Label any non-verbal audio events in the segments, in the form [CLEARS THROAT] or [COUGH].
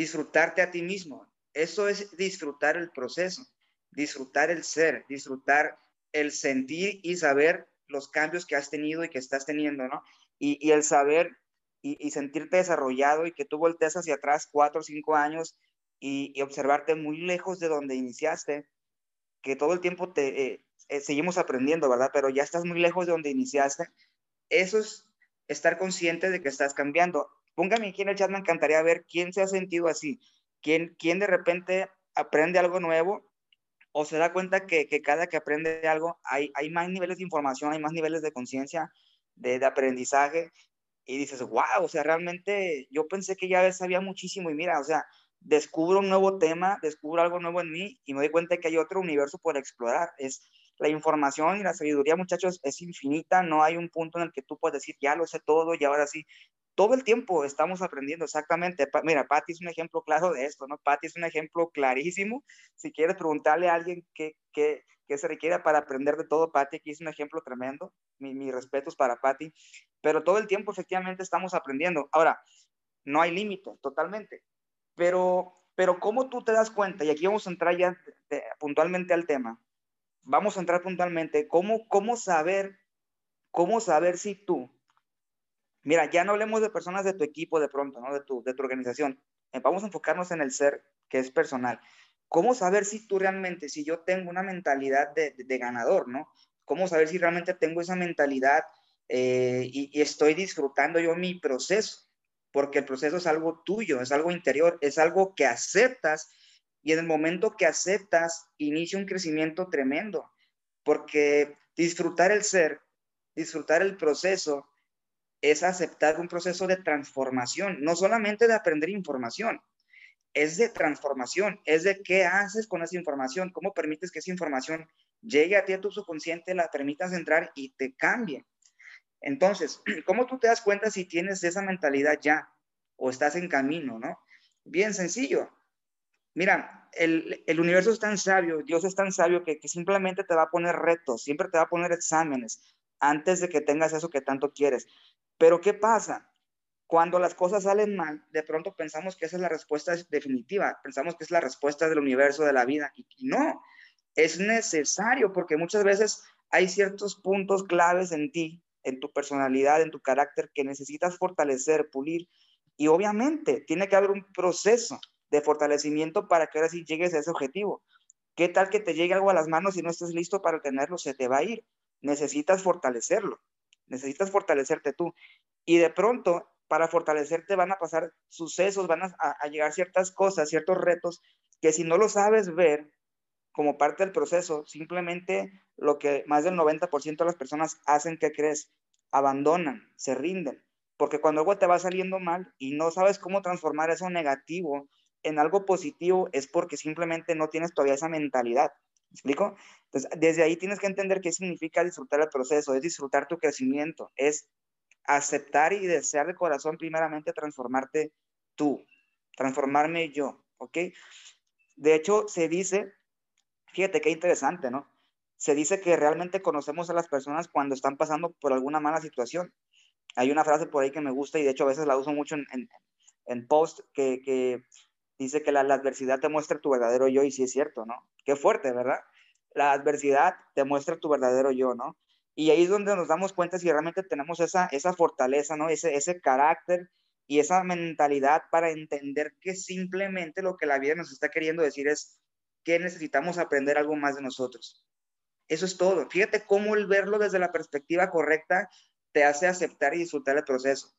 disfrutarte a ti mismo. Eso es disfrutar el proceso, disfrutar el ser, disfrutar el sentir y saber los cambios que has tenido y que estás teniendo, ¿no? Y, el saber y, sentirte desarrollado y que tú volteas hacia atrás cuatro o cinco años y, observarte muy lejos de donde iniciaste, que todo el tiempo te eh, eh, seguimos aprendiendo, ¿verdad? Pero ya estás muy lejos de donde iniciaste. Eso es estar consciente de que estás cambiando. Póngame aquí en el chat, me encantaría ver quién se ha sentido así, quién, quién de repente aprende algo nuevo o se da cuenta que, que cada que aprende algo hay, hay más niveles de información, hay más niveles de conciencia, de, de, aprendizaje, y dices, wow, o sea, realmente yo pensé que ya sabía muchísimo y mira, o sea, descubro un nuevo tema, descubro algo nuevo en mí y me doy cuenta que hay otro universo por explorar. Es la información y la sabiduría, muchachos, es infinita, no hay un punto en el que tú puedes decir, ya lo sé todo y ahora sí. Todo el tiempo estamos aprendiendo, exactamente. Mira, Patti es un ejemplo claro de esto, ¿no? Patti es un ejemplo clarísimo. Si quieres preguntarle a alguien qué, qué, qué se requiere para aprender de todo, Patti aquí es un ejemplo tremendo. Mi, mis respetos para Patti. Pero todo el tiempo, efectivamente, estamos aprendiendo. Ahora, no hay límite, totalmente. Pero, pero ¿cómo tú te das cuenta? Y aquí vamos a entrar ya puntualmente al tema. Vamos a entrar puntualmente. ¿Cómo, cómo saber, cómo saber si tú, mira, ya no hablemos de personas de tu equipo de pronto, ¿no? De tu, de tu organización. Eh, vamos a enfocarnos en el ser que es personal. ¿Cómo saber si tú realmente, si yo tengo una mentalidad de, de, ganador, ¿no? ¿Cómo saber si realmente tengo esa mentalidad eh, y, y, estoy disfrutando yo mi proceso? porque el proceso es algo tuyo, es algo interior, es algo que aceptas y en el momento que aceptas inicia un crecimiento tremendo, porque disfrutar el ser, disfrutar el proceso es aceptar un proceso de transformación, no solamente de aprender información, es de transformación, es de qué haces con esa información, cómo permites que esa información llegue a ti a tu subconsciente, la permitas entrar y te cambie. Entonces, [CLEARS THROAT] ¿cómo tú te das cuenta si tienes esa mentalidad ya o estás en camino, no? Bien sencillo. Mira, el, universo es tan sabio, Dios es tan sabio que, que, simplemente te va a poner retos, siempre te va a poner exámenes antes de que tengas eso que tanto quieres. Pero ¿qué pasa? Cuando las cosas salen mal, de pronto pensamos que esa es la respuesta definitiva, pensamos que es la respuesta del universo, de la vida, y no, es necesario porque muchas veces hay ciertos puntos claves en ti en tu personalidad, en tu carácter que necesitas fortalecer, pulir. Y obviamente tiene que haber un proceso de fortalecimiento para que ahora sí llegues a ese objetivo. ¿Qué tal que te llegue algo a las manos y no estés listo para tenerlo? Se te va a ir. Necesitas fortalecerlo. Necesitas fortalecerte tú. Y de pronto, para fortalecerte van a pasar sucesos, van a, llegar ciertas cosas, ciertos retos que si no lo sabes ver, como parte del proceso, simplemente lo que más del 90% de las personas hacen, que crees? Abandonan, se rinden, porque cuando algo te va saliendo mal y no sabes cómo transformar eso negativo en algo positivo, es porque simplemente no tienes todavía esa mentalidad. ¿Me explico? Entonces, desde ahí tienes que entender qué significa disfrutar el proceso, es disfrutar tu crecimiento, es aceptar y desear de corazón primeramente transformarte tú, transformarme yo, ¿ok? De hecho, se dice Fíjate qué interesante, ¿no? Se dice que realmente conocemos a las personas cuando están pasando por alguna mala situación. Hay una frase por ahí que me gusta y de hecho a veces la uso mucho en, en, post que, que, dice que la, la, adversidad te muestra tu verdadero yo y sí es cierto, ¿no? Qué fuerte, ¿verdad? La adversidad te muestra tu verdadero yo, ¿no? Y ahí es donde nos damos cuenta si realmente tenemos esa, esa fortaleza, ¿no? Ese, ese carácter y esa mentalidad para entender que simplemente lo que la vida nos está queriendo decir es, que necesitamos aprender algo más de nosotros. Eso es todo. Fíjate cómo el verlo desde la perspectiva correcta te hace aceptar y disfrutar el proceso.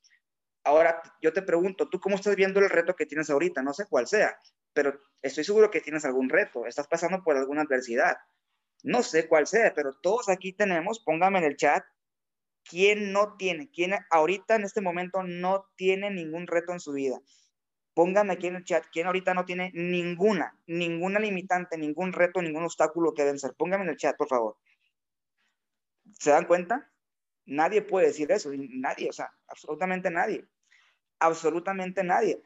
Ahora, yo te pregunto, ¿tú cómo estás viendo el reto que tienes ahorita? No sé cuál sea, pero estoy seguro que tienes algún reto, estás pasando por alguna adversidad. No sé cuál sea, pero todos aquí tenemos, póngame en el chat, ¿quién no tiene? ¿Quién ahorita en este momento no tiene ningún reto en su vida? Póngame aquí en el chat quién ahorita no tiene ninguna, ninguna limitante, ningún reto, ningún obstáculo que vencer. Póngame en el chat, por favor. ¿Se dan cuenta? Nadie puede decir eso, nadie, o sea, absolutamente nadie. Absolutamente nadie.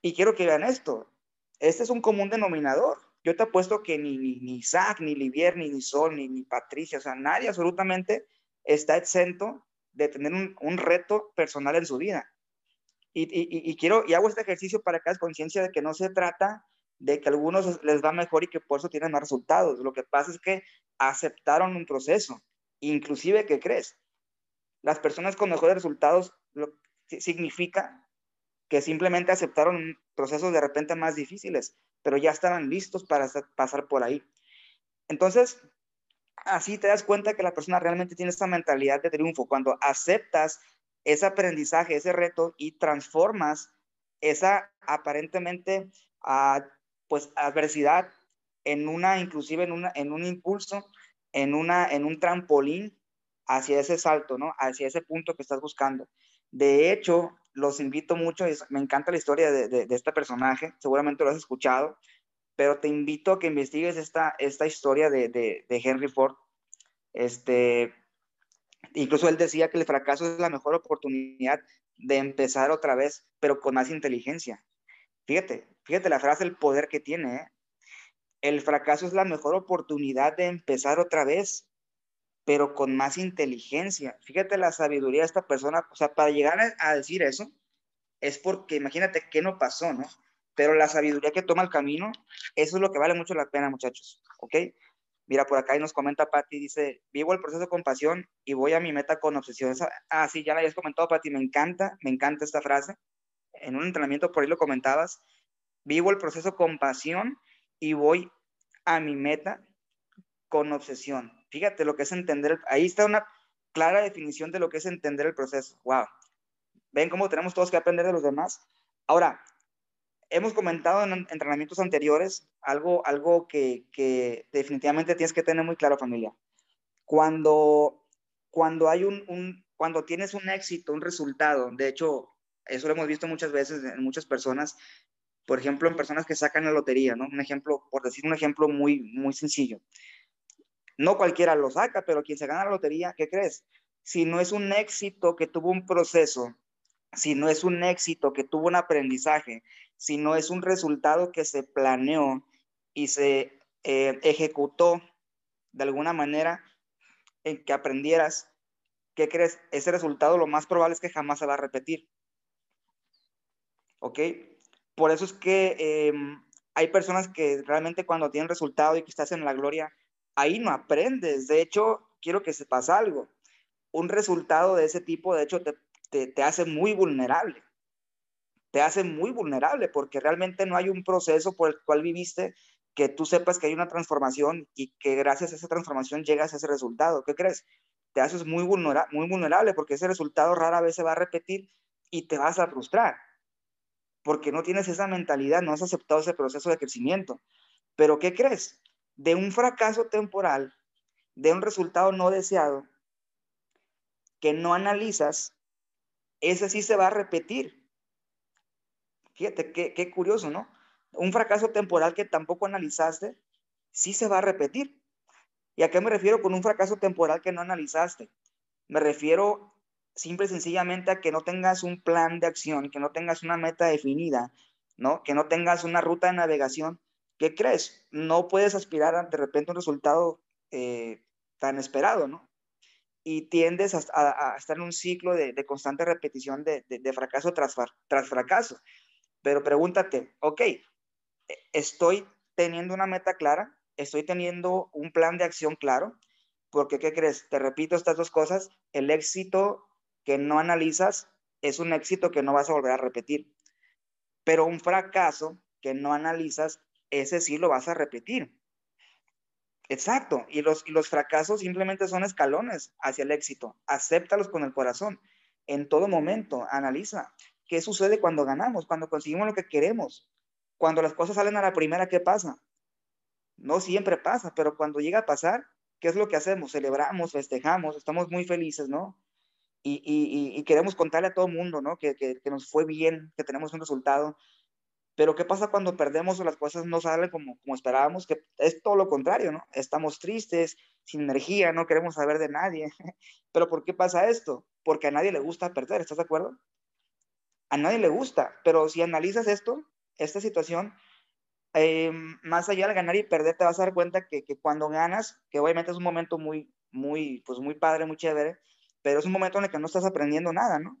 Y quiero que vean esto. Este es un común denominador. Yo te apuesto que ni, ni, ni Isaac, ni Livier, ni, ni Sol, ni, ni Patricia, o sea, nadie absolutamente está exento de tener un, un reto personal en su vida Y, quiero, y hago este ejercicio para que hagas conciencia de que no se trata de que a algunos les va mejor y que por eso tienen más resultados. Lo que pasa es que aceptaron un proceso, inclusive, ¿qué crees? Las personas con mejores resultados lo, significa que simplemente aceptaron procesos de repente más difíciles, pero ya estaban listos para pasar por ahí. Entonces, así te das cuenta que la persona realmente tiene esta mentalidad de triunfo. Cuando aceptas ese aprendizaje, ese reto y transformas esa aparentemente uh, pues adversidad en una, inclusive en, una, en un impulso, en, una, en un trampolín hacia ese salto, ¿no? Hacia ese punto que estás buscando. De hecho, los invito mucho, me encanta la historia de, de, este personaje, seguramente lo has escuchado, pero te invito a que investigues esta, esta historia de, de Henry Ford. Este, Incluso él decía que el fracaso es la mejor oportunidad de empezar otra vez, pero con más inteligencia. Fíjate, fíjate la frase, el poder que tiene. ¿eh? El fracaso es la mejor oportunidad de empezar otra vez, pero con más inteligencia. Fíjate la sabiduría de esta persona. O sea, para llegar a, decir eso, es porque imagínate qué no pasó, ¿no? Pero la sabiduría que toma el camino, eso es lo que vale mucho la pena, muchachos. ¿Ok? Mira, por acá y nos comenta Patti, dice, vivo el proceso con pasión y voy a mi meta con obsesión. ah, sí, ya la habías comentado, Patti, me encanta, me encanta esta frase. En un entrenamiento por ahí lo comentabas. Vivo el proceso con pasión y voy a mi meta con obsesión. Fíjate lo que es entender, ahí está una clara definición de lo que es entender el proceso. Wow. ¿Ven cómo tenemos todos que aprender de los demás? Ahora, hemos comentado en entrenamientos anteriores algo, algo que, definitivamente tienes que tener muy claro, familia. Cuando, cuando hay un, cuando tienes un éxito, un resultado, de hecho, eso lo hemos visto muchas veces en muchas personas, por ejemplo, en personas que sacan la lotería, ¿no? Un ejemplo, por decir un ejemplo muy, muy sencillo. No cualquiera lo saca, pero quien se gana la lotería, ¿qué crees? Si no es un éxito que tuvo un proceso, si no es un éxito que tuvo un aprendizaje, sino es un resultado que se planeó y se eh, ejecutó de alguna manera en que aprendieras, ¿qué crees? Ese resultado lo más probable es que jamás se va a repetir. ¿Ok? Por eso es que em, hay personas que realmente cuando tienen resultado y que estás en la gloria, ahí no aprendes. De hecho, quiero que sepas algo. Un resultado de ese tipo, de hecho, te hace muy vulnerable te hace muy vulnerable porque realmente no hay un proceso por el cual viviste que tú sepas que hay una transformación y que gracias a esa transformación llegas a ese resultado. ¿Qué crees? Te haces muy, muy vulnerable porque ese resultado rara vez se va a repetir y te vas a frustrar porque no tienes esa mentalidad, no has aceptado ese proceso de crecimiento. Pero ¿qué crees? De un fracaso temporal, de un resultado no deseado, que no analizas, ese sí se va a repetir Fíjate, qué, curioso, ¿no? Un fracaso temporal que tampoco analizaste, sí se va a repetir. ¿Y a qué me refiero con un fracaso temporal que no analizaste? Me refiero simple y sencillamente a que no tengas un plan de acción, que no tengas una meta definida, ¿no? Que no tengas una ruta de navegación. ¿Qué crees? No puedes aspirar a de repente un resultado eh, tan esperado, ¿no? Y tiendes a, estar en un ciclo de, constante repetición de, fracaso tras, tras fracaso. Pero pregúntate, ok, estoy teniendo una meta clara, estoy teniendo un plan de acción claro, porque ¿qué crees? Te repito estas dos cosas, el éxito que no analizas es un éxito que no vas a volver a repetir, pero un fracaso que no analizas, ese sí lo vas a repetir. Exacto, y los, y los fracasos simplemente son escalones hacia el éxito. Acéptalos con el corazón. En todo momento, analiza. ¿Qué sucede cuando ganamos? Cuando conseguimos lo que queremos. Cuando las cosas salen a la primera, ¿qué pasa? No siempre pasa, pero cuando llega a pasar, ¿qué es lo que hacemos? Celebramos, festejamos, estamos muy felices, ¿no? Y, queremos contarle a todo el mundo, ¿no? Que, que, nos fue bien, que tenemos un resultado. Pero ¿qué pasa cuando perdemos o las cosas no salen como, como esperábamos? Que es todo lo contrario, ¿no? Estamos tristes, sin energía, no queremos saber de nadie. [LAUGHS] Pero ¿por qué pasa esto? Porque a nadie le gusta perder, ¿estás de acuerdo? a nadie le gusta, pero si analizas esto, esta situación, eh, más allá de ganar y perder, te vas a dar cuenta que, cuando ganas, que obviamente es un momento muy, muy, pues muy padre, muy chévere, pero es un momento en el que no estás aprendiendo nada, ¿no?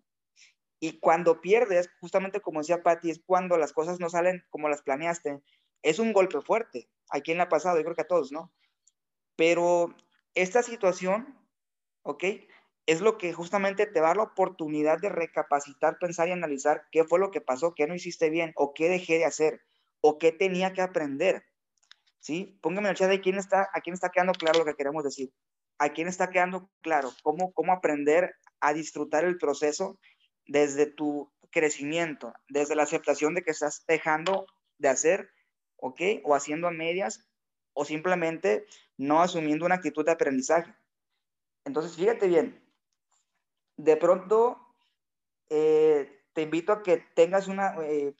Y cuando pierdes, justamente como decía Patti, es cuando las cosas no salen como las planeaste. Es un golpe fuerte. ¿A quién le ha pasado? Yo creo que a todos, ¿no? Pero esta situación, ¿ok? Es lo que justamente te da la oportunidad de recapacitar, pensar y analizar qué fue lo que pasó, qué no hiciste bien, o qué dejé de hacer, o qué tenía que aprender. ¿Sí? Póngame en el chat de quién está, a quién está quedando claro lo que queremos decir. A quién está quedando claro cómo, cómo aprender a disfrutar el proceso desde tu crecimiento, desde la aceptación de que estás dejando de hacer, ¿ok? O haciendo a medias, o simplemente no asumiendo una actitud de aprendizaje. Entonces, fíjate bien, de pronto eh, te invito a que tengas una, eh,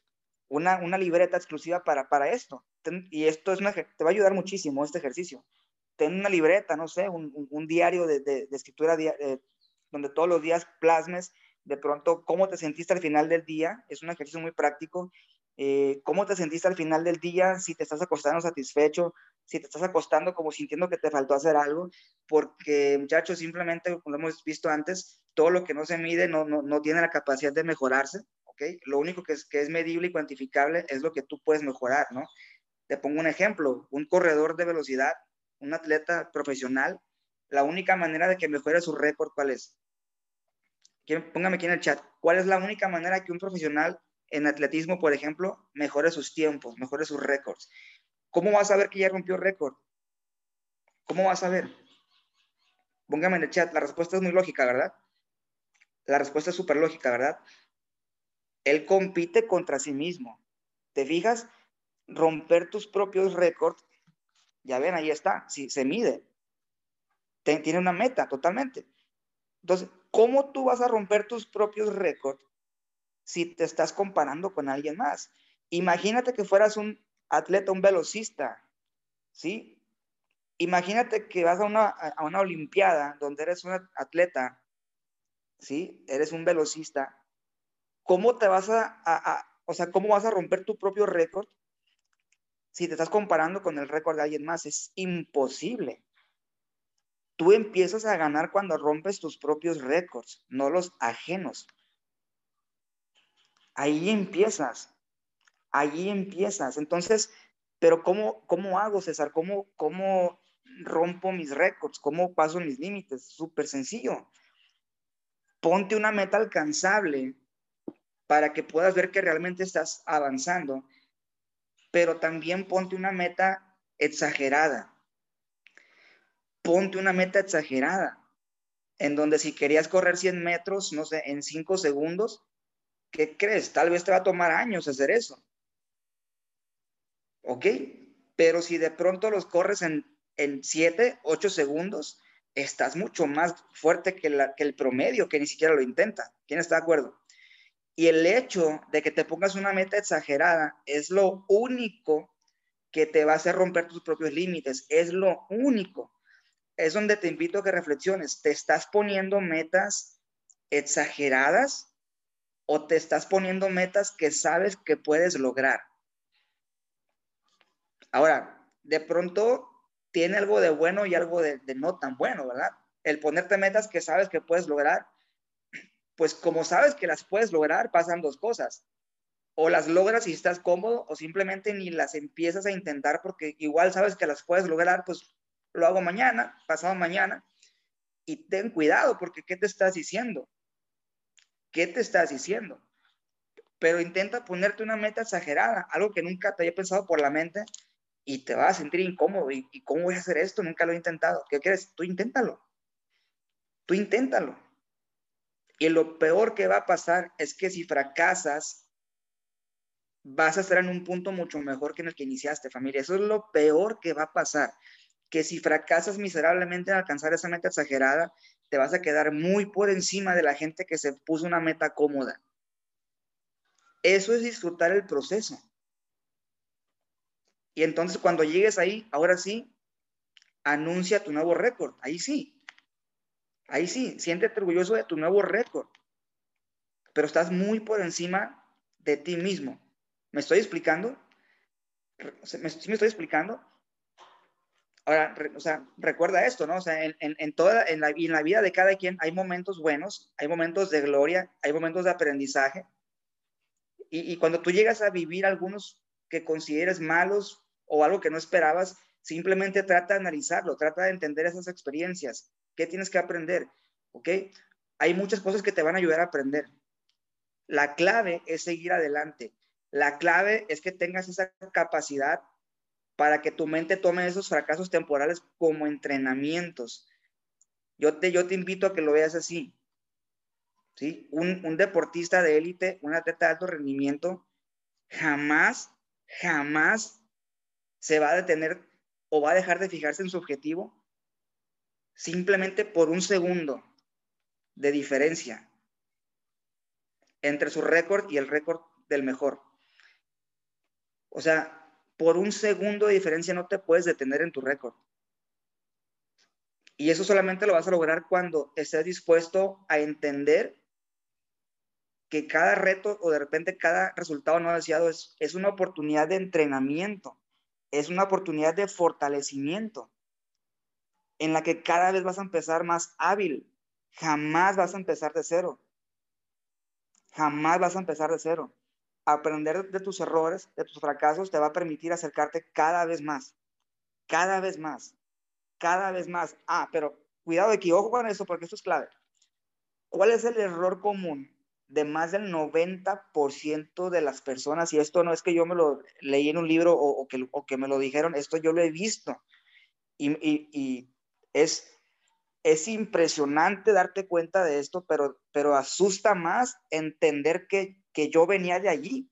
una, una, libreta exclusiva para, para esto. y esto es una, te va a ayudar muchísimo este ejercicio. Ten una libreta, no sé, un, diario de, de, de escritura eh, donde todos los días plasmes de pronto cómo te sentiste al final del día. Es un ejercicio muy práctico. Eh, cómo te sentiste al final del día, si te estás acostando satisfecho, si te estás acostando como sintiendo que te faltó hacer algo, porque muchachos, simplemente, como lo hemos visto antes, todo lo que no se mide no, no, no tiene la capacidad de mejorarse, ¿ok? Lo único que es, que es medible y cuantificable es lo que tú puedes mejorar, ¿no? Te pongo un ejemplo, un corredor de velocidad, un atleta profesional, la única manera de que mejore su récord, ¿cuál es? Póngame aquí en el chat, ¿cuál es la única manera que un profesional en atletismo, por ejemplo, mejore sus tiempos, mejore sus récords? ¿Cómo vas a ver que ya rompió récord? ¿Cómo vas a ver? Póngame en el chat, la respuesta es muy lógica, ¿verdad? La respuesta es súper lógica, ¿verdad? Él compite contra sí mismo. ¿Te fijas? Romper tus propios récords, ya ven, ahí está, sí, se mide. Tiene una meta totalmente. Entonces, ¿cómo tú vas a romper tus propios récords si te estás comparando con alguien más? Imagínate que fueras un atleta, un velocista, ¿sí? Imagínate que vas a una, a una olimpiada donde eres un atleta, ¿sí? Eres un velocista. ¿Cómo te vas a, a, a o sea, cómo vas a romper tu propio récord si te estás comparando con el récord de alguien más? Es imposible. Tú empiezas a ganar cuando rompes tus propios récords, no los ajenos. Ahí empiezas. Ahí empiezas. Entonces, pero ¿cómo, cómo hago, César? ¿Cómo, ¿Cómo rompo mis récords? ¿Cómo paso mis límites? Súper sencillo. Ponte una meta alcanzable para que puedas ver que realmente estás avanzando, pero también ponte una meta exagerada ponte una meta exagerada, en donde si querías correr 100 metros, no sé, en 5 segundos, ¿qué crees? Tal vez te va a tomar años hacer eso. ¿Ok? Pero si de pronto los corres en, en 7, 8 segundos, estás mucho más fuerte que, que el promedio, que ni siquiera lo intenta. ¿Quién está de acuerdo? Y el hecho de que te pongas una meta exagerada es lo único que te va a hacer romper tus propios límites. Es lo único es donde te invito a que reflexiones. ¿Te estás poniendo metas exageradas o te estás poniendo metas que sabes que puedes lograr? Ahora, de pronto tiene algo de bueno y algo de, no tan bueno, ¿verdad? El ponerte metas que sabes que puedes lograr, pues como sabes que las puedes lograr, pasan dos cosas. O las logras y estás cómodo, o simplemente ni las empiezas a intentar porque igual sabes que las puedes lograr, pues lo hago mañana, pasado mañana, y ten cuidado porque ¿qué te estás diciendo? ¿Qué te estás diciendo? Pero intenta ponerte una meta exagerada, algo que nunca te haya pensado por la mente y te vas a sentir incómodo. ¿Y, ¿Y, cómo voy a hacer esto? Nunca lo he intentado. ¿Qué quieres? Tú inténtalo. Tú inténtalo. Y lo peor que va a pasar es que si fracasas, vas a estar en un punto mucho mejor que en el que iniciaste, familia. Eso es lo peor que va a pasar que si fracasas miserablemente en alcanzar esa meta exagerada, te vas a quedar muy por encima de la gente que se puso una meta cómoda. Eso es disfrutar el proceso. Y entonces cuando llegues ahí, ahora sí, anuncia tu nuevo récord. Ahí sí. Ahí sí, siéntete orgulloso de tu nuevo récord. Pero estás muy por encima de ti mismo. ¿Me estoy explicando? ¿Me, me estoy explicando? Ahora, o sea, recuerda esto, ¿no? O sea, en, en, toda, en la, vida de cada quien hay momentos buenos, hay momentos de gloria, hay momentos de aprendizaje. Y, y cuando tú llegas a vivir algunos que consideres malos o algo que no esperabas, simplemente trata de analizarlo, trata de entender esas experiencias. ¿Qué tienes que aprender? ¿Ok? Hay muchas cosas que te van a ayudar a aprender. La clave es seguir adelante. La clave es que tengas esa capacidad para que tu mente tome esos fracasos temporales como entrenamientos. Yo te, yo te invito a que lo veas así. ¿sí? Un, un deportista de élite, un atleta de alto rendimiento, jamás, jamás se va a detener o va a dejar de fijarse en su objetivo simplemente por un segundo de diferencia entre su récord y el récord del mejor. O sea, por un segundo de diferencia no te puedes detener en tu récord. Y eso solamente lo vas a lograr cuando estés dispuesto a entender que cada reto o de repente cada resultado no deseado es, es una oportunidad de entrenamiento, es una oportunidad de fortalecimiento en la que cada vez vas a empezar más hábil. Jamás vas a empezar de cero. Jamás vas a empezar de cero aprender de tus errores, de tus fracasos, te va a permitir acercarte cada vez más, cada vez más, cada vez más. Ah, pero cuidado ojo con eso porque esto es clave. ¿Cuál es el error común de más del 90% de las personas? Y esto no es que yo me lo leí en un libro o, que, me lo dijeron, esto yo lo he visto. Y, y, y es, es impresionante darte cuenta de esto, pero, pero asusta más entender que que yo venía de allí,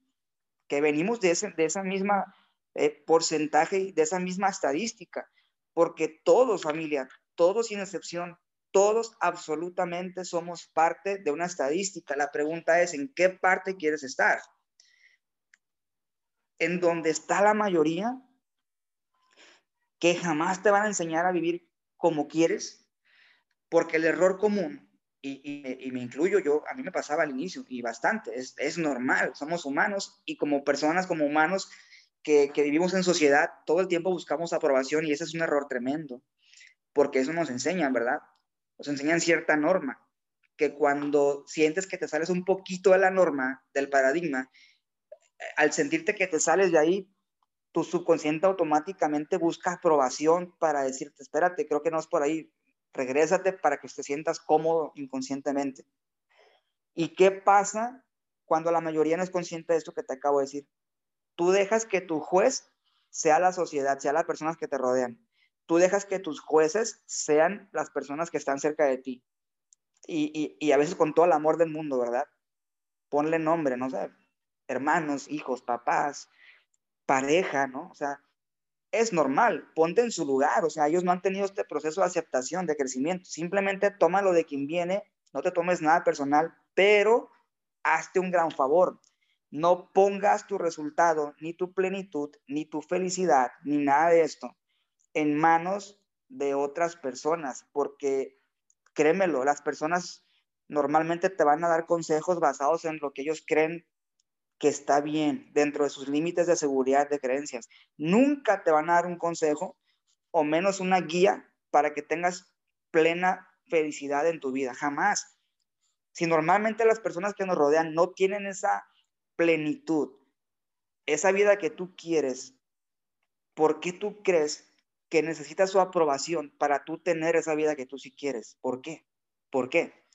que venimos de, ese, de esa misma eh, porcentaje, de esa misma estadística, porque todos, familia, todos sin excepción, todos absolutamente somos parte de una estadística. La pregunta es, ¿en qué parte quieres estar? En donde está la mayoría, que jamás te van a enseñar a vivir como quieres, porque el error común y, me incluyo yo, a mí me pasaba al inicio y bastante, es, es normal, somos humanos y como personas, como humanos que, que, vivimos en sociedad, todo el tiempo buscamos aprobación y ese es un error tremendo, porque eso nos enseñan, ¿verdad? Nos enseñan cierta norma, que cuando sientes que te sales un poquito de la norma, del paradigma, al sentirte que te sales de ahí, tu subconsciente automáticamente busca aprobación para decirte, espérate, creo que no es por ahí, Regrésate para que te sientas cómodo inconscientemente. ¿Y qué pasa cuando la mayoría no es consciente de esto que te acabo de decir? Tú dejas que tu juez sea la sociedad, sea las personas que te rodean. Tú dejas que tus jueces sean las personas que están cerca de ti. Y, y a veces con todo el amor del mundo, ¿verdad? Ponle nombre, no sé, hermanos, hijos, papás, pareja, ¿no? O sea, es normal, ponte en su lugar, o sea, ellos no han tenido este proceso de aceptación, de crecimiento, simplemente tómalo de quien viene, no te tomes nada personal, pero hazte un gran favor, no pongas tu resultado, ni tu plenitud, ni tu felicidad, ni nada de esto en manos de otras personas, porque créemelo, las personas normalmente te van a dar consejos basados en lo que ellos creen que está bien dentro de sus límites de seguridad de creencias. Nunca te van a dar un consejo o menos una guía para que tengas plena felicidad en tu vida, jamás. Si normalmente las personas que nos rodean no tienen esa plenitud, esa vida que tú quieres, ¿por qué tú crees que necesitas su aprobación para tú tener esa vida que tú sí quieres? ¿Por qué? ¿Por qué?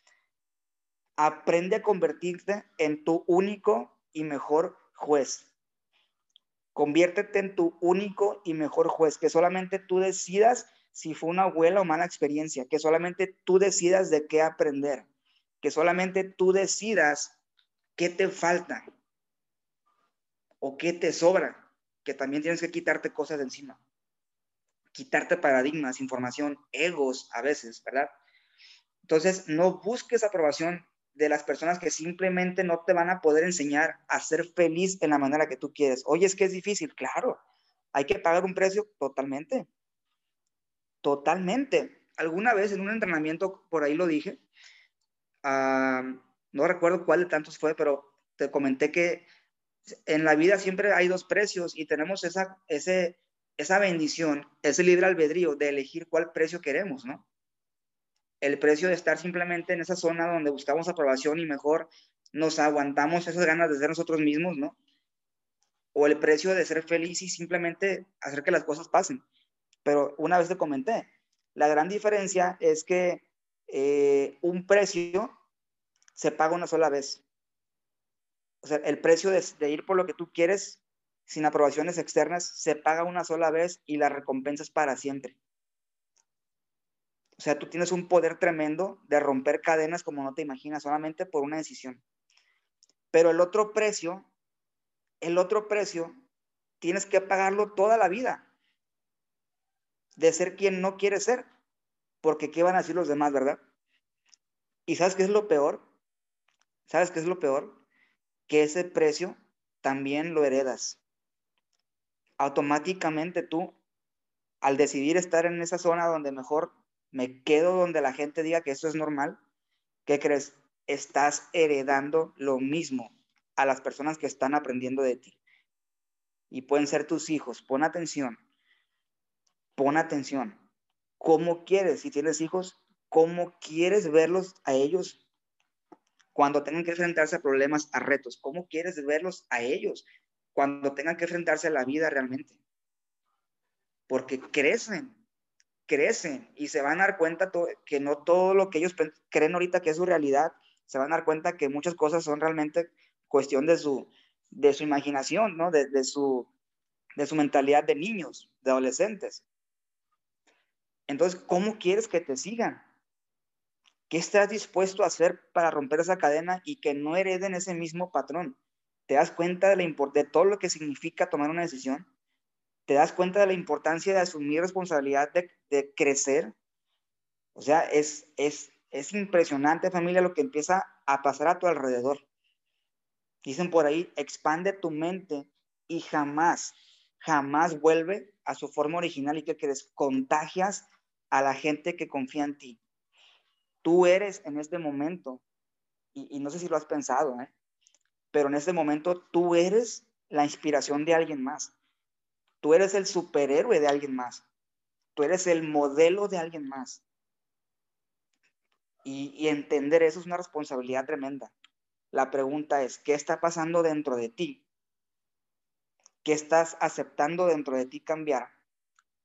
Aprende a convertirte en tu único y mejor juez. Conviértete en tu único y mejor juez, que solamente tú decidas si fue una buena o mala experiencia, que solamente tú decidas de qué aprender, que solamente tú decidas qué te falta o qué te sobra, que también tienes que quitarte cosas de encima, quitarte paradigmas, información, egos a veces, ¿verdad? Entonces, no busques aprobación de las personas que simplemente no te van a poder enseñar a ser feliz en la manera que tú quieres. Oye, es que es difícil, claro, hay que pagar un precio totalmente, totalmente. Alguna vez en un entrenamiento, por ahí lo dije, no recuerdo cuál de tantos fue, pero te comenté que en la vida siempre hay dos precios y tenemos esa, ese, esa bendición, ese libre albedrío de elegir cuál precio queremos, ¿no? El precio de estar simplemente en esa zona donde buscamos aprobación y mejor nos aguantamos esas ganas de ser nosotros mismos, ¿no? O el precio de ser feliz y simplemente hacer que las cosas pasen. Pero una vez te comenté, la gran diferencia es que eh, un precio se paga una sola vez. O sea, el precio de, de ir por lo que tú quieres sin aprobaciones externas se paga una sola vez y la recompensa es para siempre. O sea, tú tienes un poder tremendo de romper cadenas como no te imaginas, solamente por una decisión. Pero el otro precio, el otro precio, tienes que pagarlo toda la vida. De ser quien no quiere ser. Porque ¿qué van a decir los demás, verdad? ¿Y sabes qué es lo peor? ¿Sabes qué es lo peor? Que ese precio también lo heredas automáticamente tú, al decidir estar en esa zona donde mejor me quedo, donde la gente diga que eso es normal, ¿qué crees? Estás heredando lo mismo a las personas que están aprendiendo de ti. Y pueden ser tus hijos. Pon atención. Pon atención. ¿Cómo quieres, si tienes hijos, cómo quieres verlos a ellos cuando tengan que enfrentarse a problemas, a retos? ¿Cómo quieres verlos a ellos cuando tengan que enfrentarse a la vida realmente. Porque crecen, crecen y se van a dar cuenta que no todo lo que ellos creen ahorita que es su realidad, se van a dar cuenta que muchas cosas son realmente cuestión de su, de su imaginación, ¿no? De, su, de su mentalidad de niños, de adolescentes. Entonces, ¿cómo quieres que te sigan? ¿Qué estás dispuesto a hacer para romper esa cadena y que no hereden ese mismo patrón? ¿Te das cuenta de, la de todo lo que significa tomar una decisión? ¿Te das cuenta de la importancia de asumir responsabilidad de, crecer? O sea, es, es, es impresionante, familia, lo que empieza a pasar a tu alrededor. Dicen por ahí, expande tu mente y jamás, jamás vuelve a su forma original y que crees, contagias a la gente que confía en ti. Tú eres en este momento, y, y no sé si lo has pensado, ¿eh? pero en este momento tú eres la inspiración de alguien más. Tú eres el superhéroe de alguien más. Tú eres el modelo de alguien más. Y, entender eso es una responsabilidad tremenda. La pregunta es, ¿qué está pasando dentro de ti? ¿Qué estás aceptando dentro de ti cambiar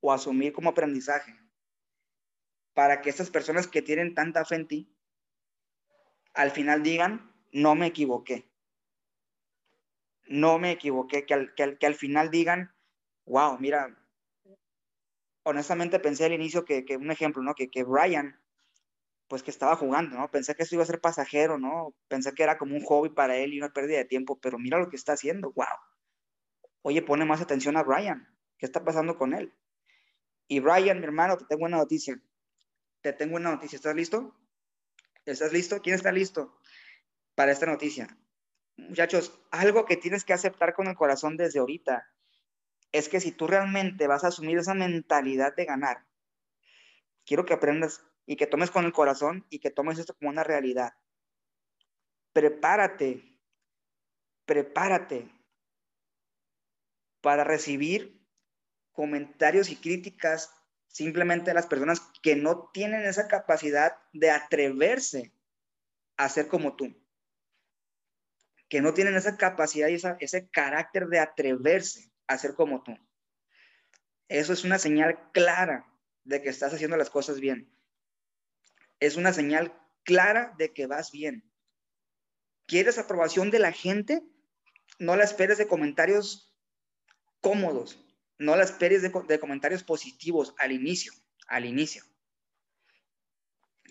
o asumir como aprendizaje? Para que estas personas que tienen tanta fe en ti, al final digan, no me equivoqué no me equivoqué, que al, que al, final digan, wow, mira, honestamente pensé al inicio que, un ejemplo, ¿no? Que, que Brian, pues que estaba jugando, ¿no? Pensé que esto iba a ser pasajero, ¿no? Pensé que era como un hobby para él y una pérdida de tiempo, pero mira lo que está haciendo, wow. Oye, pone más atención a Brian, ¿qué está pasando con él? Y Brian, mi hermano, te tengo una noticia. Te tengo una noticia, ¿estás listo? ¿Estás listo? ¿Quién está listo para esta noticia? muchachos, algo que tienes que aceptar con el corazón desde ahorita es que si tú realmente vas a asumir esa mentalidad de ganar, quiero que aprendas y que tomes con el corazón y que tomes esto como una realidad. Prepárate, prepárate para recibir comentarios y críticas simplemente de las personas que no tienen esa capacidad de atreverse a ser como tú que no tienen esa capacidad y ese carácter de atreverse a ser como tú. Eso es una señal clara de que estás haciendo las cosas bien. Es una señal clara de que vas bien. ¿Quieres aprobación de la gente? No la esperes de comentarios cómodos. No la esperes de, comentarios positivos al inicio. Al inicio.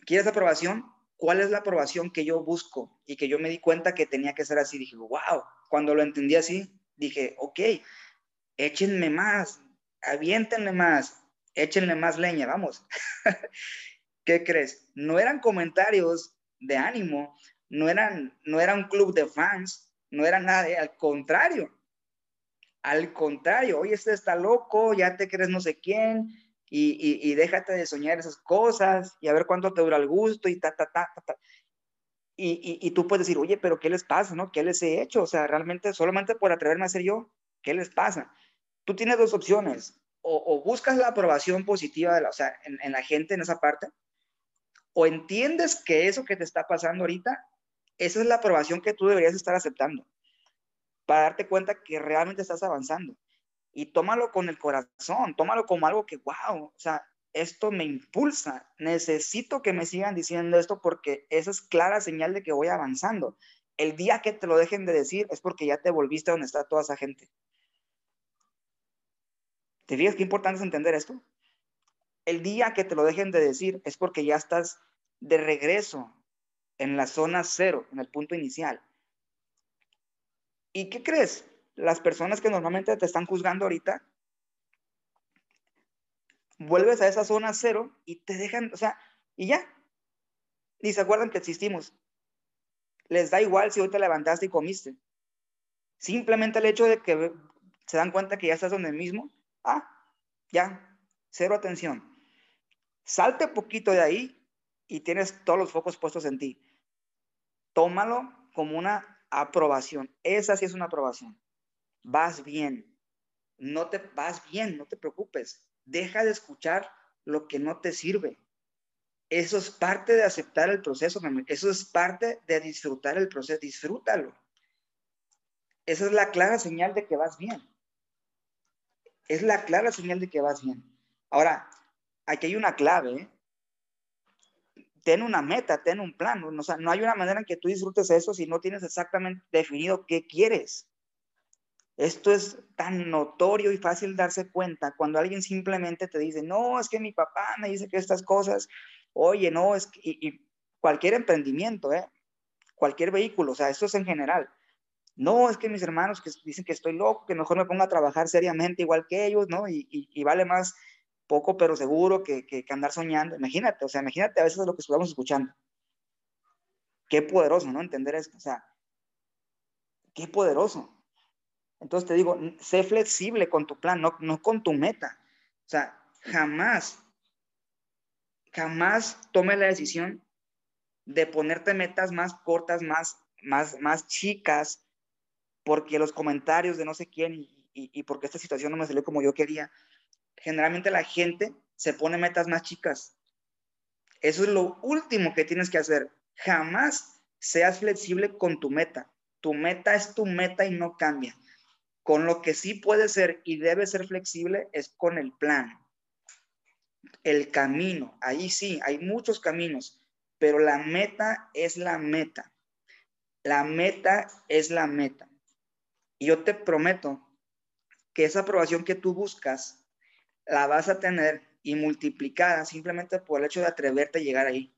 ¿Quieres aprobación? ¿cuál es la aprobación que yo busco? Y que yo me di cuenta que tenía que ser así. Dije, wow, cuando lo entendí así, dije, ok, échenme más, aviéntenme más, échenle más leña, vamos. [LAUGHS] ¿Qué crees? No eran comentarios de ánimo, no eran, no era un club de fans, no era nada, al contrario. Al contrario, oye, este está loco, ya te crees no sé quién, y, déjate de soñar esas cosas y a ver cuánto te dura el gusto y ta, ta, ta, ta. Y, y, tú puedes decir, oye, pero ¿qué les pasa? ¿No? ¿Qué les he hecho? O sea, realmente solamente por atreverme a ser yo, ¿qué les pasa? Tú tienes dos opciones. o, buscas la aprobación positiva de la, o sea, en, la gente en esa parte, o entiendes que eso que te está pasando ahorita, esa es la aprobación que tú deberías estar aceptando para darte cuenta que realmente estás avanzando. Y tómalo con el corazón, tómalo como algo que, wow, o sea, esto me impulsa, necesito que me sigan diciendo esto porque esa es clara señal de que voy avanzando. El día que te lo dejen de decir es porque ya te volviste donde está toda esa gente. ¿Te fijas qué importante es entender esto? El día que te lo dejen de decir es porque ya estás de regreso en la zona cero, en el punto inicial. ¿Y qué crees? Las personas que normalmente te están juzgando ahorita, vuelves a esa zona cero y te dejan, o sea, y ya, ni se acuerdan que existimos. Les da igual si hoy te levantaste y comiste. Simplemente el hecho de que se dan cuenta que ya estás donde mismo, Ah, ya, cero atención. Salte poquito de ahí y tienes todos los focos puestos en ti. Tómalo como una aprobación. Esa sí es una aprobación. Vas bien. No te vas bien, no te preocupes. Deja de escuchar lo que no te sirve. Eso es parte de aceptar el proceso, eso es parte de disfrutar el proceso, disfrútalo. Esa es la clara señal de que vas bien es la clara señal de que vas bien. Ahora, aquí hay una clave. ¿eh? Ten una meta, ten un plan. O sea, no hay una manera en que tú disfrutes eso si no tienes exactamente definido qué quieres. Esto es tan notorio y fácil darse cuenta cuando alguien simplemente te dice, no, es que mi papá me dice que estas cosas, oye, no, es que, cualquier emprendimiento, ¿eh? cualquier vehículo, o sea, esto es en general. No, es que mis hermanos que dicen que estoy loco, que mejor me ponga a trabajar seriamente igual que ellos, ¿no? Y, vale más poco pero seguro que, que, andar soñando. Imagínate, o sea, imagínate a veces lo que estamos escuchando. Qué poderoso, ¿no? Entender esto, o sea, qué poderoso. Entonces te digo, sé flexible con tu plan, no, no con tu meta. O sea, jamás, jamás tome la decisión de ponerte metas más cortas, más, más, más chicas, porque los comentarios de no sé quién y, porque esta situación no me salió como yo quería, generalmente la gente se pone metas más chicas. Eso es lo último que tienes que hacer. Jamás seas flexible con tu meta. Tu meta es tu meta y no cambia. Con lo que sí puede ser y debe ser flexible es con el plan. El camino, ahí sí, hay muchos caminos, pero la meta es la meta. La meta es la meta. Y yo te prometo que esa aprobación que tú buscas la vas a tener y multiplicada simplemente por el hecho de atreverte a llegar ahí.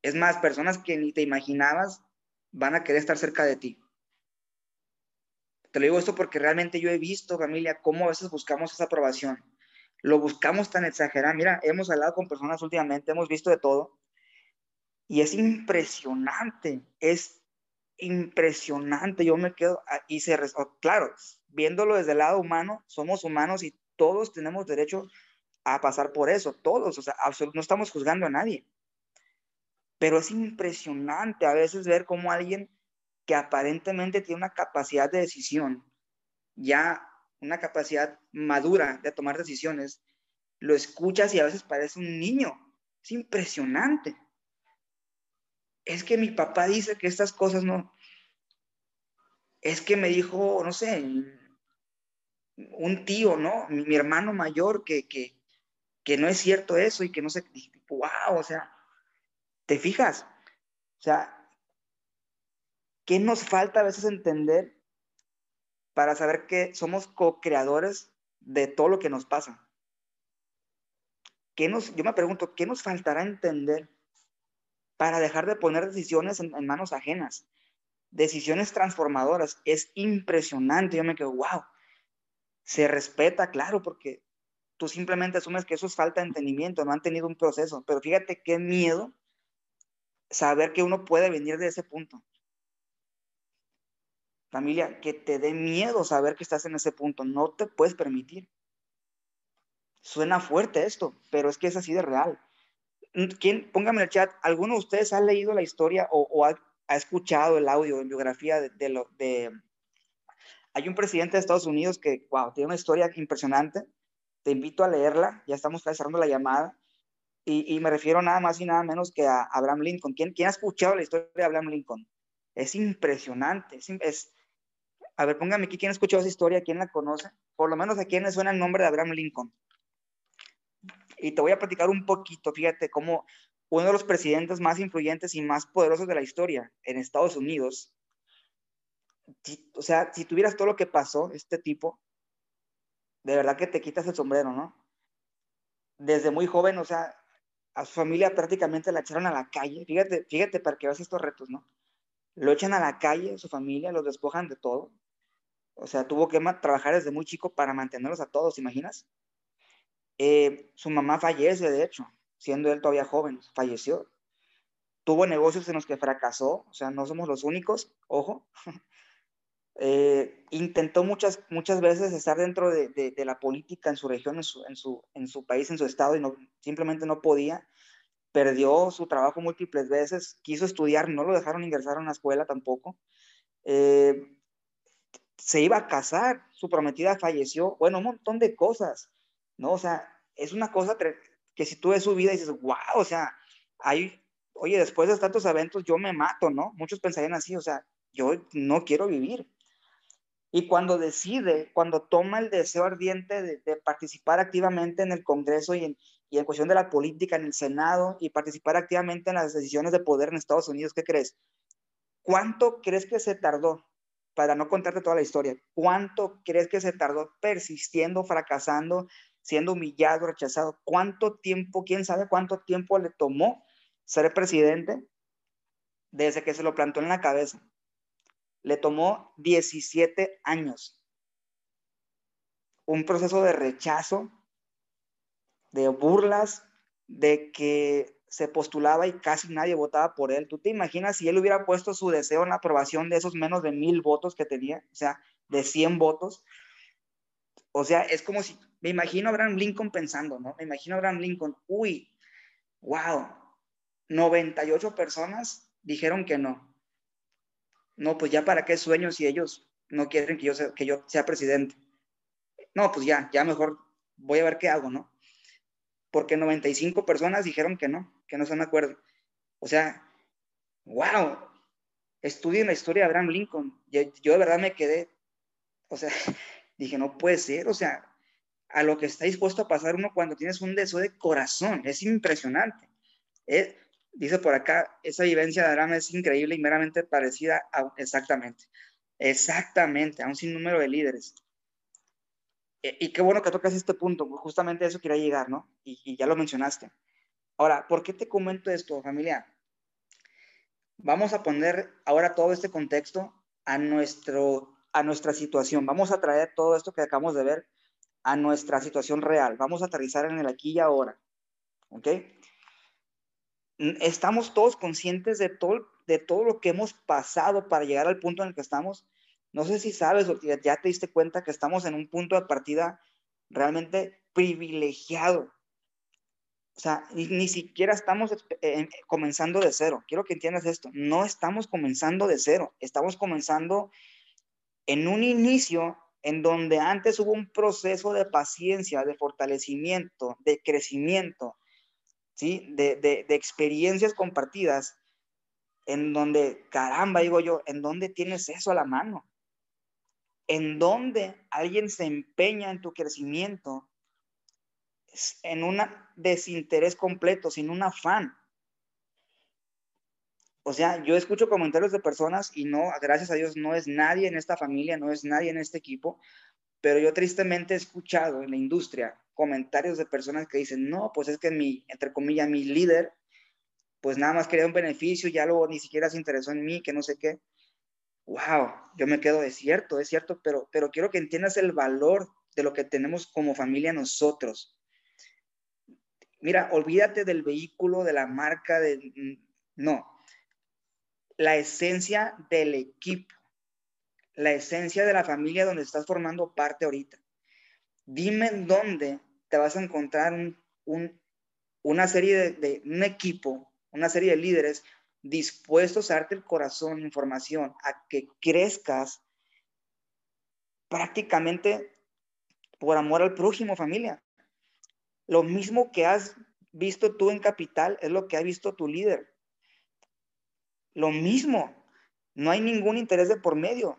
Es más, personas que ni te imaginabas van a querer estar cerca de ti. Te lo digo esto porque realmente yo he visto, familia, cómo a veces buscamos esa aprobación. Lo buscamos tan exagerado. Mira, hemos hablado con personas últimamente, hemos visto de todo. Y es impresionante, es impresionante. Yo me quedo y se, claro, viéndolo desde el lado humano, somos humanos y todos tenemos derecho a pasar por eso, todos, o sea, no estamos juzgando a nadie. Pero es impresionante a veces ver cómo alguien que aparentemente tiene una capacidad de decisión, ya una capacidad madura de tomar decisiones, lo escuchas y a veces parece un niño. Es impresionante es que mi papá dice que estas cosas no, es que me dijo, no sé, un tío, ¿no? Mi, hermano mayor, que, que, que, no es cierto eso y que no sé, wow, o sea, ¿te fijas? O sea, ¿qué nos falta a veces entender para saber que somos co-creadores de todo lo que nos pasa? ¿Qué nos, yo me pregunto, ¿qué nos faltará entender para dejar de poner decisiones en, manos ajenas, decisiones transformadoras. Es impresionante, yo me quedo, wow, se respeta, claro, porque tú simplemente asumes que eso es falta de entendimiento, no han tenido un proceso, pero fíjate qué miedo saber que uno puede venir de ese punto. Familia, que te dé miedo saber que estás en ese punto, no te puedes permitir. Suena fuerte esto, pero es que es así de real. ¿Quién, póngame en el chat, ¿alguno de ustedes ha leído la historia o, ha, escuchado el audio en biografía de, lo, de Hay un presidente de Estados Unidos que, wow, tiene una historia impresionante. Te invito a leerla, ya estamos cerrando la llamada. Y, me refiero nada más y nada menos que a Abraham Lincoln. ¿Quién, quién ha escuchado la historia de Abraham Lincoln? Es impresionante. Es, a ver, póngame aquí quién ha escuchado esa historia, quién la conoce. Por lo menos a quién le suena el nombre de Abraham Lincoln. Y te voy a platicar un poquito, fíjate, cómo uno de los presidentes más influyentes y más poderosos de la historia en Estados Unidos, o sea, si tuvieras todo lo que pasó, este tipo, de verdad que te quitas el sombrero, ¿no? Desde muy joven, o sea, a su familia prácticamente la echaron a la calle. Fíjate, fíjate para que veas estos retos, ¿no? Lo echan a la calle, su familia, los despojan de todo. O sea, tuvo que trabajar desde muy chico para mantenerlos a todos, imaginas? Eh, su mamá fallece, de hecho, siendo él todavía joven, falleció. Tuvo negocios en los que fracasó, o sea, no somos los únicos, ojo. [LAUGHS] Eh, intentó muchas, muchas veces estar dentro de, la política en su región, en su, en su, en su país, en su estado, y no, simplemente no podía. Perdió su trabajo múltiples veces, quiso estudiar, no lo dejaron ingresar a una escuela tampoco. Eh, se iba a casar, su prometida falleció, bueno, un montón de cosas, ¿no? O sea, es una cosa que si tú ves su vida y dices, wow, o sea, hay, oye, después de tantos eventos yo me mato, ¿no? Muchos pensarían así, o sea, yo no quiero vivir. Y cuando decide, cuando toma el deseo ardiente de, participar activamente en el Congreso y en, y en cuestión de la política en el Senado y participar activamente en las decisiones de poder en Estados Unidos, ¿qué crees? ¿Cuánto crees que se tardó? Para no contarte toda la historia, ¿cuánto crees que se tardó persistiendo, fracasando, siendo humillado, rechazado? ¿Cuánto tiempo, quién sabe cuánto tiempo le tomó ser presidente desde que se lo plantó en la cabeza? le tomó 17 años. Un proceso de rechazo, de burlas, de que se postulaba y casi nadie votaba por él. ¿Tú te imaginas si él hubiera puesto su deseo en la aprobación de esos menos de mil votos que tenía? O sea, de 100 votos. O sea, es como si, me imagino a Abraham Lincoln pensando, ¿no? Me imagino a Abraham Lincoln, uy, wow, 98 personas dijeron que no no, pues ya para qué sueño si ellos no quieren que yo sea, presidente. No, pues ya, ya mejor voy a ver qué hago, ¿no? Porque 95 personas dijeron que no, que no están de acuerdo. O sea, wow, estudien la historia de Abraham Lincoln. Yo de verdad me quedé, o sea, [LAUGHS] dije, no puede ser, o sea, a lo que está dispuesto a pasar uno cuando tienes un deseo de corazón, es impresionante. Es, dice por acá, esa vivencia de Abraham es increíble y meramente parecida a, exactamente, exactamente, a un sinnúmero de líderes. E, y qué bueno que tocas este punto, justamente a eso quería llegar, ¿no? Y, ya lo mencionaste. Ahora, ¿por qué te comento esto, familia? Vamos a poner ahora todo este contexto a, nuestro, a nuestra situación. Vamos a traer todo esto que acabamos de ver a nuestra situación real. Vamos a aterrizar en el aquí y ahora. ¿Ok? estamos todos conscientes de todo, de todo lo que hemos pasado para llegar al punto en el que estamos. No sé si sabes o ya te diste cuenta que estamos en un punto de partida realmente privilegiado. O sea, ni, siquiera estamos eh, comenzando de cero. Quiero que entiendas esto. No estamos comenzando de cero. Estamos comenzando en un inicio en donde antes hubo un proceso de paciencia, de fortalecimiento, de crecimiento, ¿sí? De, de, de experiencias compartidas en donde, caramba, digo yo, ¿en dónde tienes eso a la mano? En donde alguien se empeña en tu crecimiento en un desinterés completo, sin un afán. O sea, yo escucho comentarios de personas y no, gracias a Dios, no es nadie en esta familia, no es nadie en este equipo, pero yo tristemente he escuchado en la industria comentarios de personas que dicen, no, pues es que mi, entre comillas, mi líder, pues nada más quería un beneficio, ya luego ni siquiera se interesó en mí, que no sé qué. Wow, yo me quedo, es cierto, es cierto, pero, pero quiero que entiendas el valor de lo que tenemos como familia nosotros. Mira, olvídate del vehículo, de la marca, de... No, la esencia del equipo la esencia de la familia donde estás formando parte ahorita. Dime dónde te vas a encontrar un, una serie de, un equipo, una serie de líderes dispuestos a darte el corazón, información, a que crezcas prácticamente por amor al prójimo, familia. Lo mismo que has visto tú en Capital es lo que ha visto tu líder. Lo mismo. No hay ningún interés de por medio.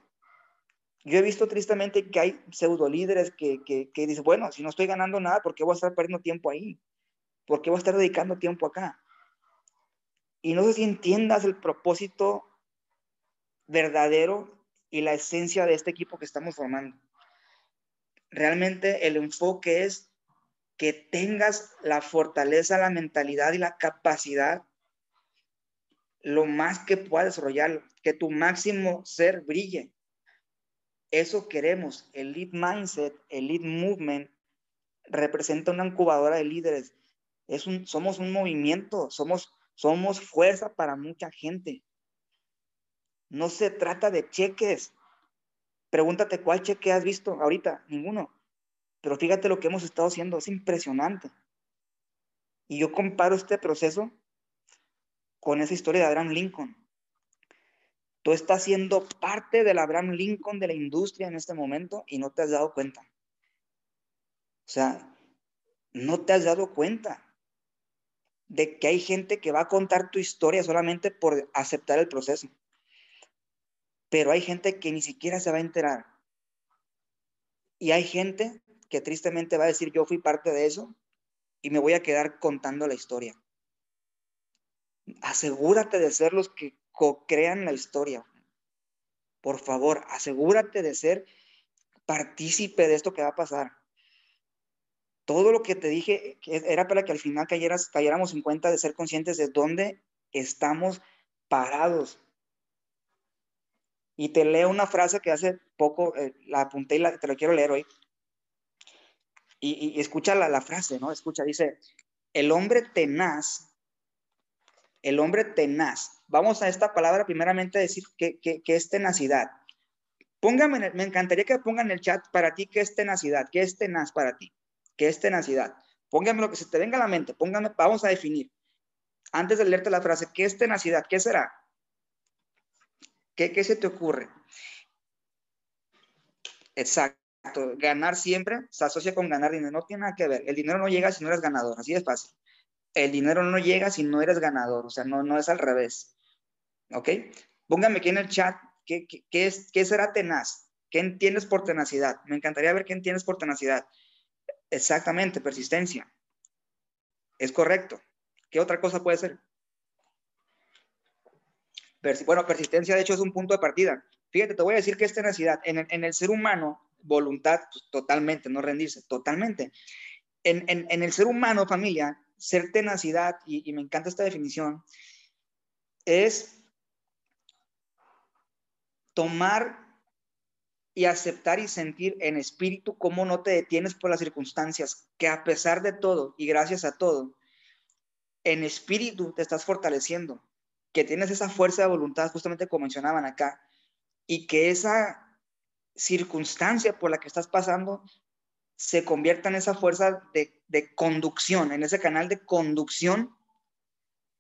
Yo he visto tristemente que hay pseudo líderes que, que, que dicen, bueno, si no estoy ganando nada, ¿por qué voy a estar perdiendo tiempo ahí? ¿Por qué voy a estar dedicando tiempo acá? Y no sé si entiendas el propósito verdadero y la esencia de este equipo que estamos formando. Realmente el enfoque es que tengas la fortaleza, la mentalidad y la capacidad lo más que puedas desarrollar, que tu máximo ser brille. Eso queremos. El lead mindset, el lead movement, representa una incubadora de líderes. Es un, somos un movimiento, somos, somos fuerza para mucha gente. No se trata de cheques. Pregúntate cuál cheque has visto ahorita, ninguno. Pero fíjate lo que hemos estado haciendo, es impresionante. Y yo comparo este proceso con esa historia de Abraham Lincoln. Tú estás siendo parte del Abraham Lincoln de la industria en este momento y no te has dado cuenta. O sea, no te has dado cuenta de que hay gente que va a contar tu historia solamente por aceptar el proceso. Pero hay gente que ni siquiera se va a enterar. Y hay gente que tristemente va a decir, yo fui parte de eso y me voy a quedar contando la historia. Asegúrate de ser los que co-crean la historia. Por favor, asegúrate de ser partícipe de esto que va a pasar. Todo lo que te dije era para que al final cayeras, cayéramos en cuenta de ser conscientes de dónde estamos parados. Y te leo una frase que hace poco eh, la apunté y te la quiero leer hoy. Y, escucha la, la frase, ¿no? Escucha, dice, el hombre tenaz el hombre tenaz. Vamos a esta palabra primeramente a decir que, es tenacidad. Póngame, me encantaría que pongan en el chat para ti qué es tenacidad, qué es tenaz para ti, qué es tenacidad. Póngame lo que se te venga a la mente, póngame, vamos a definir. Antes de leerte la frase, ¿qué es tenacidad? ¿Qué será? ¿Qué, qué se te ocurre? Exacto. Ganar siempre se asocia con ganar dinero. No tiene nada que ver. El dinero no llega si no eres ganador. Así es fácil el dinero no llega si no eres ganador, o sea, no, no es al revés. ¿Ok? Póngame aquí en el chat qué, qué, es, qué será tenaz, qué entiendes por tenacidad. Me encantaría ver qué entiendes por tenacidad. Exactamente, persistencia. Es correcto. ¿Qué otra cosa puede ser? bueno, persistencia de hecho es un punto de partida. Fíjate, te voy a decir que es tenacidad. En el, en el ser humano, voluntad, pues, totalmente, no rendirse, totalmente. En, en, en, el ser humano, familia, ser tenacidad, y, me encanta esta definición, es tomar y aceptar y sentir en espíritu cómo no te detienes por las circunstancias, que a pesar de todo y gracias a todo, en espíritu te estás fortaleciendo, que tienes esa fuerza de voluntad, justamente como mencionaban acá, y que esa circunstancia por la que estás pasando se convierta en esa fuerza de, conducción, en ese canal de conducción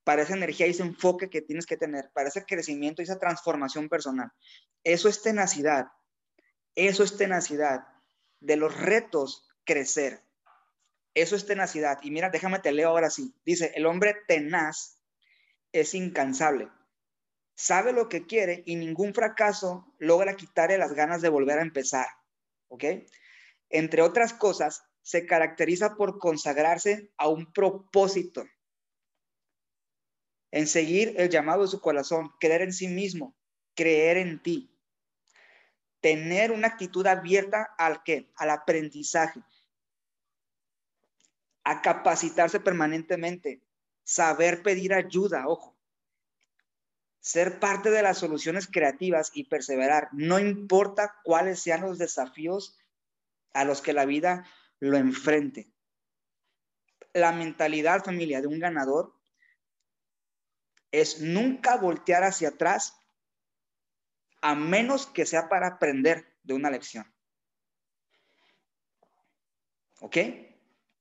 para esa energía y ese enfoque que tienes que tener, para ese crecimiento y esa transformación personal. Eso es tenacidad. Eso es tenacidad. De los retos, crecer. Eso es tenacidad. Y mira, déjame te leo ahora sí. Dice, el hombre tenaz es incansable. Sabe lo que quiere y ningún fracaso logra quitarle las ganas de volver a empezar. ¿Ok? Entre otras cosas, se caracteriza por consagrarse a un propósito, en seguir el llamado de su corazón, creer en sí mismo, creer en ti, tener una actitud abierta al qué, al aprendizaje, a capacitarse permanentemente, saber pedir ayuda, ojo, ser parte de las soluciones creativas y perseverar, no importa cuáles sean los desafíos a los que la vida lo enfrente. La mentalidad, familia, de un ganador es nunca voltear hacia atrás a menos que sea para aprender de una lección. ¿Ok?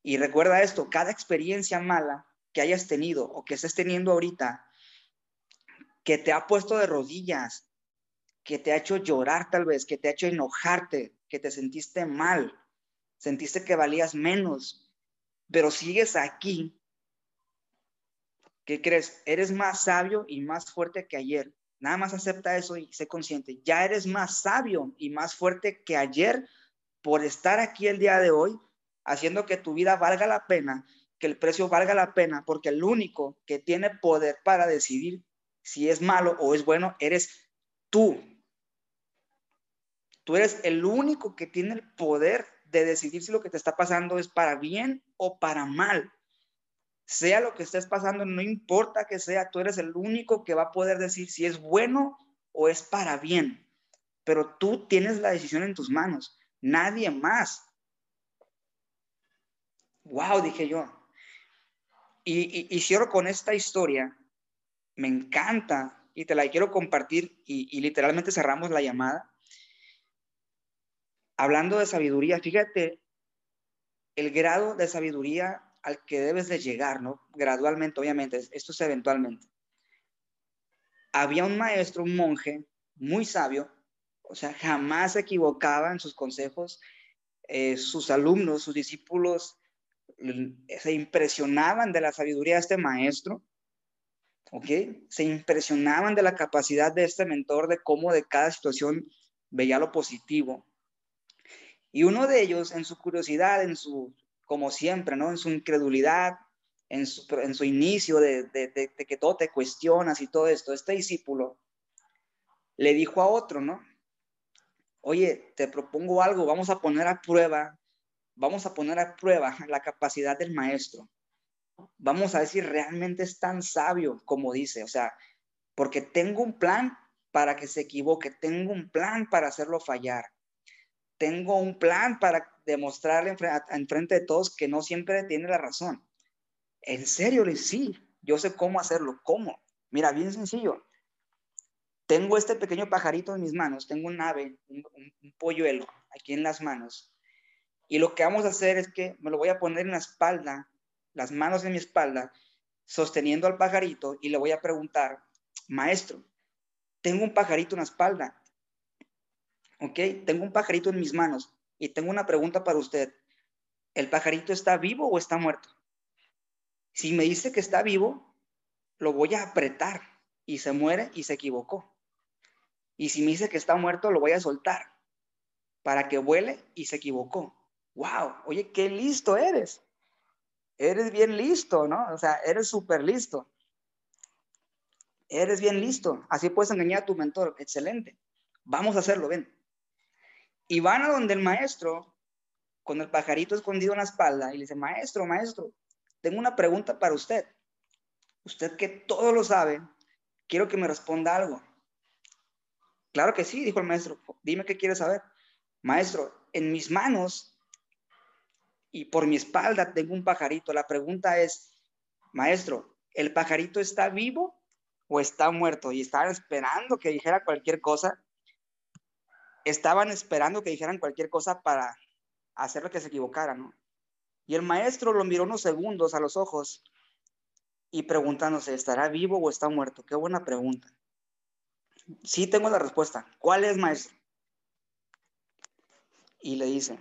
Y recuerda esto, cada experiencia mala que hayas tenido o que estés teniendo ahorita, que te ha puesto de rodillas, que te ha hecho llorar tal vez, que te ha hecho enojarte, que te sentiste mal, sentiste que valías menos, pero sigues aquí. ¿Qué crees? Eres más sabio y más fuerte que ayer. Nada más acepta eso y sé consciente. Ya eres más sabio y más fuerte que ayer por estar aquí el día de hoy, haciendo que tu vida valga la pena, que el precio valga la pena, porque el único que tiene poder para decidir si es malo o es bueno, eres tú. Tú eres el único que tiene el poder de decidir si lo que te está pasando es para bien o para mal. Sea lo que estés pasando, no importa que sea, tú eres el único que va a poder decir si es bueno o es para bien. Pero tú tienes la decisión en tus manos, nadie más. Wow, dije yo. Y, cierro con esta historia. Me encanta y te la quiero compartir y literalmente cerramos la llamada hablando de sabiduría, fíjate el grado de sabiduría al que debes de llegar, ¿no? Gradualmente, obviamente, esto es eventualmente. Había un maestro, un monje muy sabio, o sea, jamás se equivocaba en sus consejos. Eh, sus alumnos, sus discípulos se impresionaban de la sabiduría de este maestro, ¿ok? Se impresionaban de la capacidad de este mentor, de cómo de cada situación veía lo positivo. Y uno de ellos, en su curiosidad, en su, como siempre, ¿no? En su incredulidad, en su, en su inicio de, de, que todo te cuestionas y todo esto, este discípulo le dijo a otro, ¿no? Oye, te propongo algo, vamos a poner a prueba, vamos a poner a prueba la capacidad del maestro. Vamos a ver si realmente es tan sabio como dice, o sea, porque tengo un plan para que se equivoque, tengo un plan para hacerlo fallar tengo un plan para demostrarle en frente de todos que no siempre tiene la razón. En serio, sí, yo sé cómo hacerlo. ¿Cómo? Mira, bien sencillo. Tengo este pequeño pajarito en mis manos, tengo un ave, un, polluelo aquí en las manos. Y lo que vamos a hacer es que me lo voy a poner en la espalda, las manos en mi espalda, sosteniendo al pajarito y le voy a preguntar, maestro, tengo un pajarito en la espalda, ¿ok? Tengo un pajarito en mis manos y tengo una pregunta para usted. ¿El pajarito está vivo o está muerto? Si me dice que está vivo, lo voy a apretar y se muere y se equivocó. Y si me dice que está muerto, lo voy a soltar para que vuele y se equivocó. ¡Wow! Oye, qué listo eres. Eres bien listo, ¿no? O sea, eres súper listo. Eres bien listo. Así puedes engañar a tu mentor. Excelente. Vamos a hacerlo, ven. Y van a donde el maestro, con el pajarito escondido en la espalda, y le dice, maestro, maestro, tengo una pregunta para usted. Usted que todo lo sabe, quiero que me responda algo. Claro que sí, dijo el maestro. Dime qué quiere saber. Maestro, en mis manos y por mi espalda tengo un pajarito. La pregunta es, maestro, ¿el pajarito está vivo o está muerto? Y estaban esperando que dijera cualquier cosa estaban esperando que dijeran cualquier cosa para hacer lo que se equivocara, ¿no? Y el maestro lo miró unos segundos a los ojos y preguntándose, ¿estará vivo o está muerto? Qué buena pregunta. Sí tengo la respuesta. ¿Cuál es, maestro? Y le dice,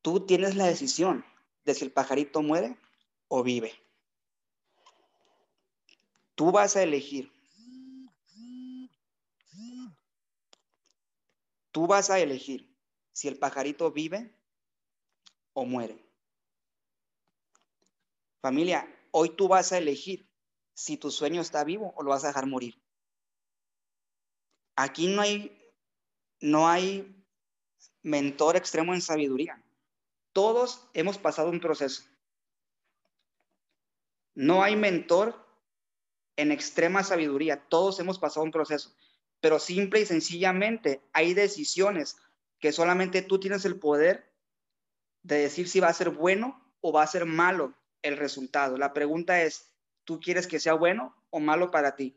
tú tienes la decisión de si el pajarito muere o vive. Tú vas a elegir Tú vas a elegir si el pajarito vive o muere. Familia, hoy tú vas a elegir si tu sueño está vivo o lo vas a dejar morir. Aquí no hay, no hay mentor extremo en sabiduría. Todos hemos pasado un proceso. No hay mentor en extrema sabiduría. Todos hemos pasado un proceso pero simple y sencillamente hay decisiones que solamente tú tienes el poder de decir si va a ser bueno o va a ser malo el resultado. La pregunta es, ¿tú quieres que sea bueno o malo para ti?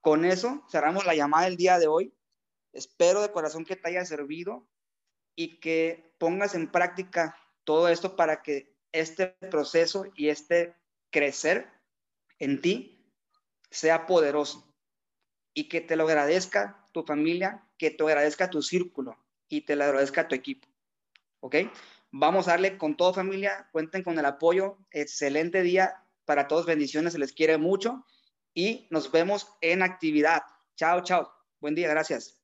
Con eso cerramos la llamada del día de hoy. Espero de corazón que te haya servido y que pongas en práctica todo esto para que este proceso y este crecer en ti sea poderoso y que te lo agradezca tu familia, que te agradezca tu círculo y te lo agradezca tu equipo. ¿Ok? Vamos a darle con todo familia, cuenten con el apoyo, excelente día para todos, bendiciones, se les quiere mucho y nos vemos en actividad. Chao, chao. Buen día, gracias.